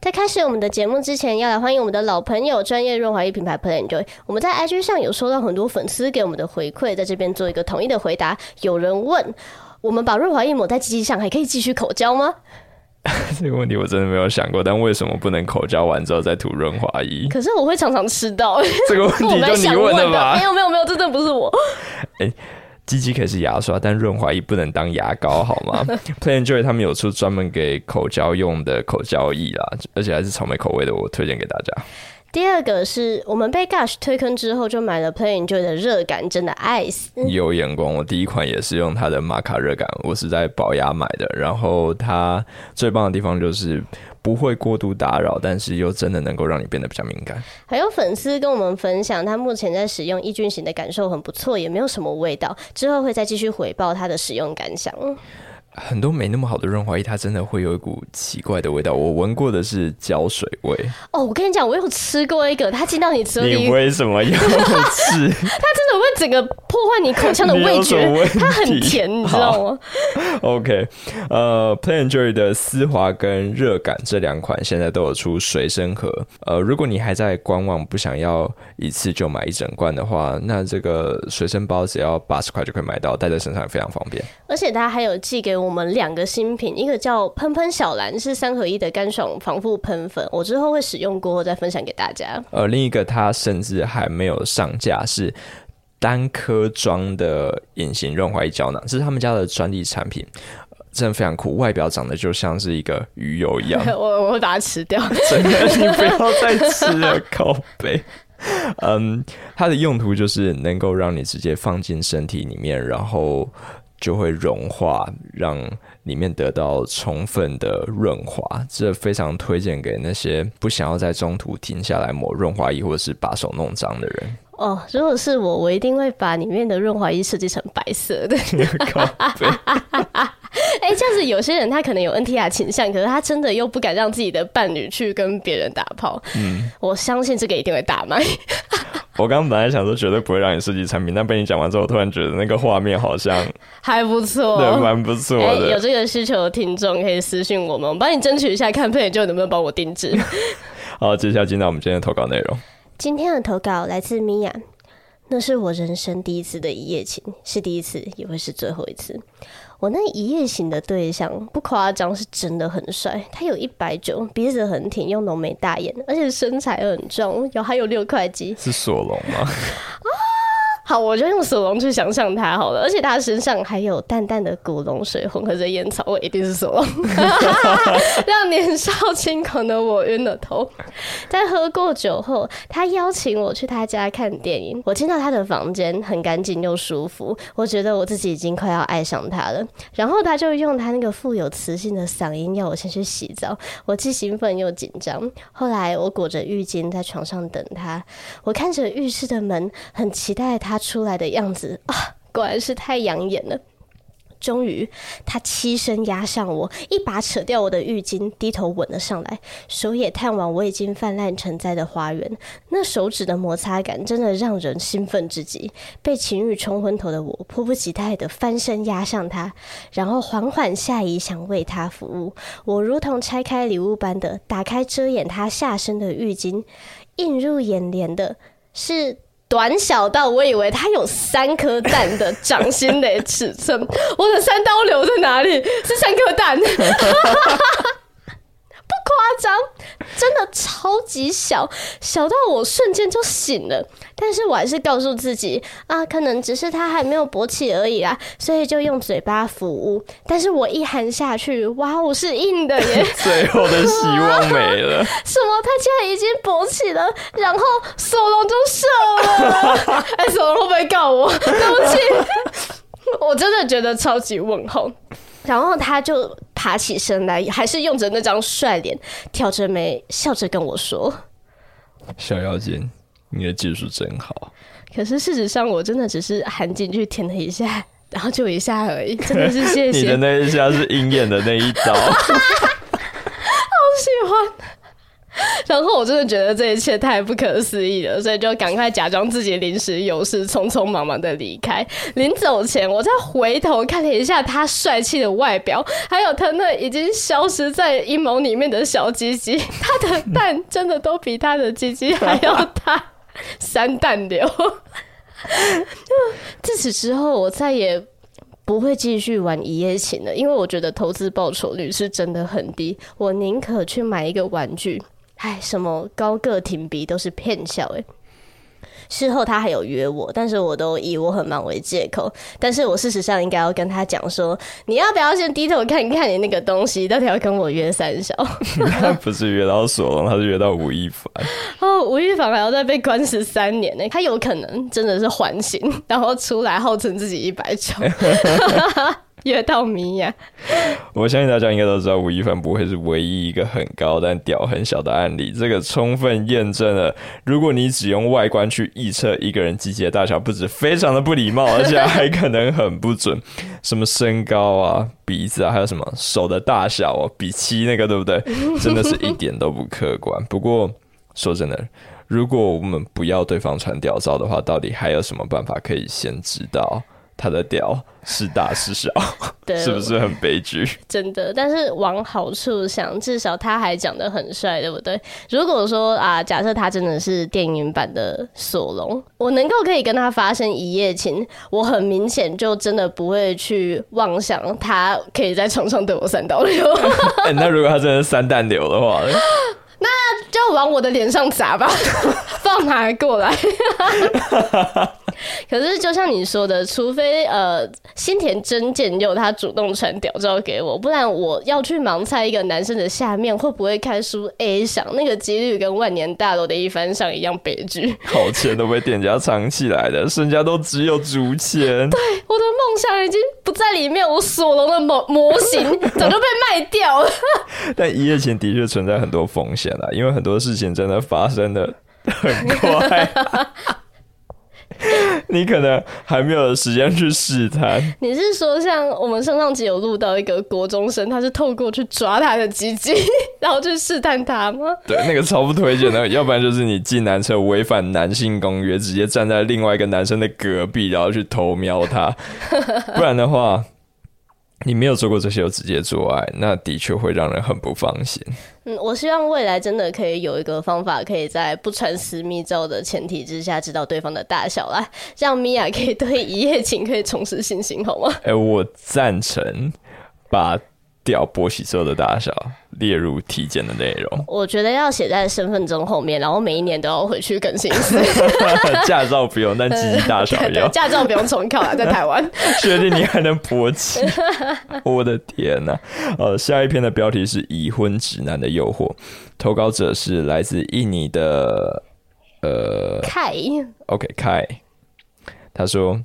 在开始我们的节目之前，要来欢迎我们的老朋友专业润滑液品牌 Play Enjoy。我们在 IG 上有收到很多粉丝给我们的回馈，在这边做一个统一的回答。有人问我们把润滑液抹在机器上，还可以继续口交吗？这个问题我真的没有想过，但为什么不能口交完之后再涂润滑液？可是我会常常吃到。这个问题就你问的吧？没有没有没有，这真的不是我。欸 鸡鸡可以是牙刷，但润滑液不能当牙膏，好吗？Play Enjoy 他们有出专门给口交用的口交液啦，而且还是草莓口味的，我推荐给大家。第二个是我们被 Gush 推坑之后，就买了 Play Enjoy 的热感真的爱死。有眼光，我第一款也是用它的玛卡热感，我是在宝雅买的。然后它最棒的地方就是。不会过度打扰，但是又真的能够让你变得比较敏感。还有粉丝跟我们分享，他目前在使用抑菌型的感受很不错，也没有什么味道。之后会再继续回报他的使用感想。很多没那么好的润滑液，它真的会有一股奇怪的味道。我闻过的是胶水味。哦，我跟你讲，我有吃过一个，它进到你嘴里，你为什么要吃？整个破坏你口腔的 味觉。它很甜，你知道吗？OK，呃，Play Enjoy 的丝滑跟热感这两款现在都有出随身盒。呃，如果你还在观望，不想要一次就买一整罐的话，那这个随身包只要八十块就可以买到，带在身上也非常方便。而且它还有寄给我。我们两个新品，一个叫喷喷小蓝，是三合一的干爽防护喷粉，我之后会使用过后再分享给大家。呃，另一个它甚至还没有上架，是单颗装的隐形润滑液胶囊，这是他们家的专利产品，真的非常酷，外表长得就像是一个鱼油一样。我我会把它吃掉，真的，你不要再吃了，靠背。嗯，它的用途就是能够让你直接放进身体里面，然后。就会融化，让里面得到充分的润滑，这非常推荐给那些不想要在中途停下来抹润滑液或者是把手弄脏的人。哦，如果是我，我一定会把里面的润滑液设计成白色的。哎、欸，这样子有些人他可能有 NTR 倾向，可是他真的又不敢让自己的伴侣去跟别人打炮。嗯，我相信这个一定会大卖。我刚刚本来想说绝对不会让你设计产品，但被你讲完之后，我突然觉得那个画面好像 还不错，对，蛮不错的。欸。有这个需求的听众可以私信我们，我帮你争取一下，看 Play 就能不能帮我定制。好，接下来进到我们今天的投稿内容。今天的投稿来自米娅，那是我人生第一次的一夜情，是第一次，也会是最后一次。我那一夜情的对象不夸张，是真的很帅。他有一百九，鼻子很挺，又浓眉大眼，而且身材很壮，有还有六块肌。是索隆吗？好，我就用索隆去想象他好了，而且他身上还有淡淡的古龙水混合着烟草味，一定是索隆，让年少轻狂的我晕了头。在喝过酒后，他邀请我去他家看电影。我进到他的房间，很干净又舒服，我觉得我自己已经快要爱上他了。然后他就用他那个富有磁性的嗓音要我先去洗澡，我既兴奋又紧张。后来我裹着浴巾在床上等他，我看着浴室的门，很期待他。出来的样子啊，果然是太养眼了。终于，他栖身压上我，一把扯掉我的浴巾，低头吻了上来，手也探往我已经泛滥成灾的花园。那手指的摩擦感真的让人兴奋至极。被情欲冲昏头的我，迫不及待地翻身压上他，然后缓缓下移，想为他服务。我如同拆开礼物般的打开遮掩他下身的浴巾，映入眼帘的是。短小到我以为它有三颗蛋的掌心的尺寸，我的三刀流在哪里？是三颗蛋。夸张，真的超级小，小到我瞬间就醒了。但是我还是告诉自己啊，可能只是他还没有勃起而已啦，所以就用嘴巴服务。但是我一含下去，哇，我是硬的耶！最后的希望没了。什么？他竟然已经勃起了，然后索隆就射了。哎，索隆会不会告我？对不起，我真的觉得超级问号。然后他就爬起身来，还是用着那张帅脸，挑着眉，笑着跟我说：“小妖精，你的技术真好。”可是事实上，我真的只是含进去舔了一下，然后就一下而已。真的是谢谢你的那一下是鹰眼的那一刀，好喜欢。然后我真的觉得这一切太不可思议了，所以就赶快假装自己临时有事，匆匆忙忙的离开。临走前，我再回头看了一下他帅气的外表，还有他那已经消失在阴谋里面的小鸡鸡，他的蛋真的都比他的鸡鸡还要大，三蛋流。自此之后，我再也。不会继续玩一夜情了，因为我觉得投资报酬率是真的很低。我宁可去买一个玩具，哎，什么高个挺鼻都是骗笑哎。事后他还有约我，但是我都以我很忙为借口。但是我事实上应该要跟他讲说，你要不要先低头看一看你那个东西，到底要跟我约三小？他不是约到索隆，他是约到吴亦凡。哦，吴亦凡还要再被关十三年呢，他有可能真的是缓刑，然后出来号称自己一百九。约到米娅，我相信大家应该都知道，吴亦凡不会是唯一一个很高但屌很小的案例。这个充分验证了，如果你只用外观去预测一个人鸡鸡的大小，不止非常的不礼貌，而且还可能很不准。什么身高啊、鼻子啊，还有什么手的大小啊，比七那个对不对？真的是一点都不客观。不过说真的，如果我们不要对方传屌照的话，到底还有什么办法可以先知道？他的屌是大是小，对，是不是很悲剧？真的，但是往好处想，至少他还长得很帅，对不对？如果说啊，假设他真的是电影版的索隆，我能够可以跟他发生一夜情，我很明显就真的不会去妄想他可以在床上对我三刀流。欸，那如果他真的三蛋流的话，那就往我的脸上砸吧，放马过来。可是，就像你说的，除非呃新田真剑佑他主动传屌照给我，不然我要去盲猜一个男生的下面会不会开书 A 想，那个几率跟万年大楼的一番赏一样悲剧。好钱都被店家藏起来的，身家都只有竹签。对，我的梦想已经不在里面，我索隆的模模型 早就被卖掉了。但一夜情的确存在很多风险啊，因为很多事情真的发生的很快。你可能还没有时间去试探。你是说，像我们上上集有录到一个国中生，他是透过去抓他的鸡鸡，然后去试探他吗？对，那个超不推荐的。要不然就是你进男厕违反男性公约，直接站在另外一个男生的隔壁，然后去偷瞄他。不然的话。你没有做过这些，有直接做爱，那的确会让人很不放心。嗯，我希望未来真的可以有一个方法，可以在不传私密照的前提之下，知道对方的大小啦，让米娅可以对一夜情可以重拾信心，好吗？哎、欸，我赞成把。屌勃起之后的大小列入体检的内容，我觉得要写在身份证后面，然后每一年都要回去更新一次。驾照不用，但鸡鸡大小 要。驾照不用重考了，在台湾。确定你还能勃起？我的天哪！呃，下一篇的标题是“已婚直男的诱惑”，投稿者是来自印尼的呃凯。OK，凯，他说。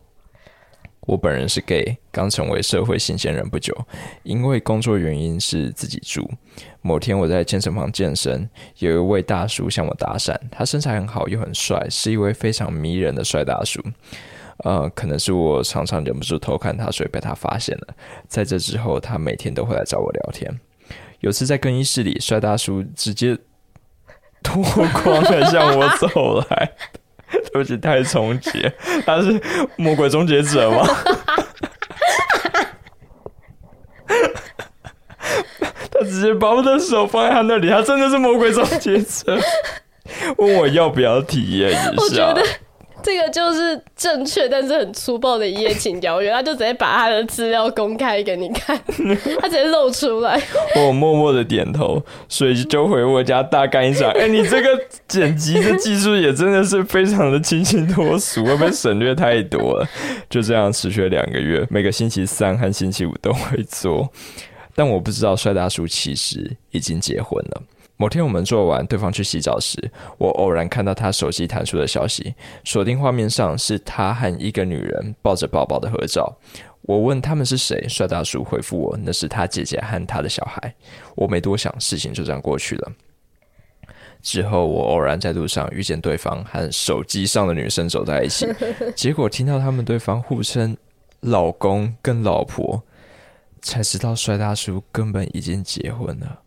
我本人是 gay，刚成为社会新鲜人不久，因为工作原因是自己住。某天我在健身房健身，有一位大叔向我搭讪，他身材很好又很帅，是一位非常迷人的帅大叔。呃，可能是我常常忍不住偷看他，所以被他发现了。在这之后，他每天都会来找我聊天。有次在更衣室里，帅大叔直接脱光了向我走来。对不起，太重结，他是魔鬼终结者吗？他直接把我的手放在他那里，他真的是魔鬼终结者。问我要不要体验一下？个就是正确，但是很粗暴的一夜情邀约，他就直接把他的资料公开给你看，他直接露出来。我默默的点头，所以就回我家大干一场。哎、欸，你这个剪辑的技术也真的是非常的清新脱俗，会不会省略太多了。就这样持续了两个月，每个星期三和星期五都会做，但我不知道帅大叔其实已经结婚了。某天我们做完，对方去洗澡时，我偶然看到他手机弹出的消息，锁定画面上是他和一个女人抱着宝宝的合照。我问他们是谁，帅大叔回复我那是他姐姐和他的小孩。我没多想，事情就这样过去了。之后我偶然在路上遇见对方和手机上的女生走在一起，结果听到他们对方互称老公跟老婆，才知道帅大叔根本已经结婚了。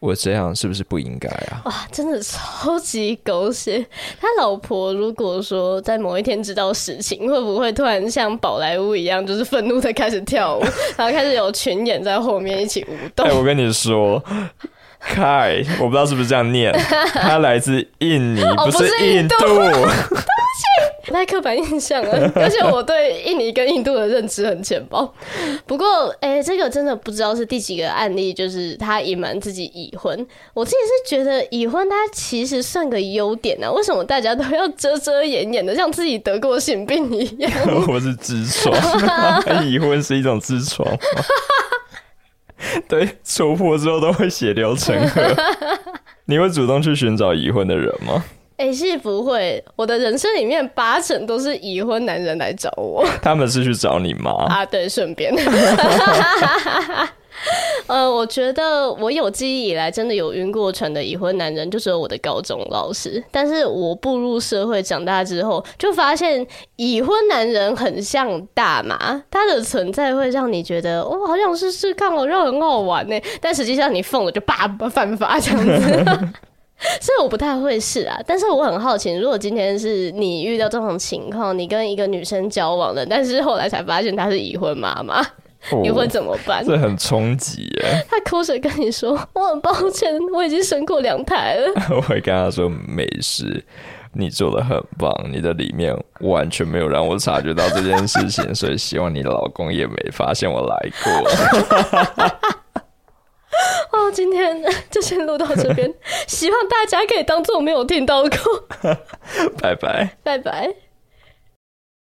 我这样是不是不应该啊？哇，真的超级狗血！他老婆如果说在某一天知道实情，会不会突然像宝莱坞一样，就是愤怒的开始跳舞，然后开始有群演在后面一起舞动？哎、欸，我跟你说。凯，我不知道是不是这样念，他来自印尼，不是印度。太刻板印象了。而且我对印尼跟印度的认知很浅薄。不过，哎、欸，这个真的不知道是第几个案例，就是他隐瞒自己已婚。我自己是觉得已婚，它其实算个优点啊。为什么大家都要遮遮掩掩的，像自己得过性病一样？我是痔疮，已婚是一种痔疮。对，戳破之后都会血流成河。你会主动去寻找已婚的人吗？哎、欸，是不会。我的人生里面八成都是已婚男人来找我。他们是去找你吗？啊，对，顺便。呃，我觉得我有记忆以来真的有晕过船的已婚男人，就只有我的高中老师。但是我步入社会长大之后，就发现已婚男人很像大麻，他的存在会让你觉得哦，好想试试看，好像很好玩呢。但实际上你疯了就叭犯法这样子，所以我不太会试啊。但是我很好奇，如果今天是你遇到这种情况，你跟一个女生交往了，但是后来才发现她是已婚妈妈。你会怎么办？这很冲击耶！他哭着跟你说：“我很抱歉，我已经生过两胎了。”我会跟他说：“没事，你做的很棒，你的里面完全没有让我察觉到这件事情，所以希望你老公也没发现我来过。”哦，今天 就先录到这边，希望大家可以当做没有听到过。拜拜，拜拜。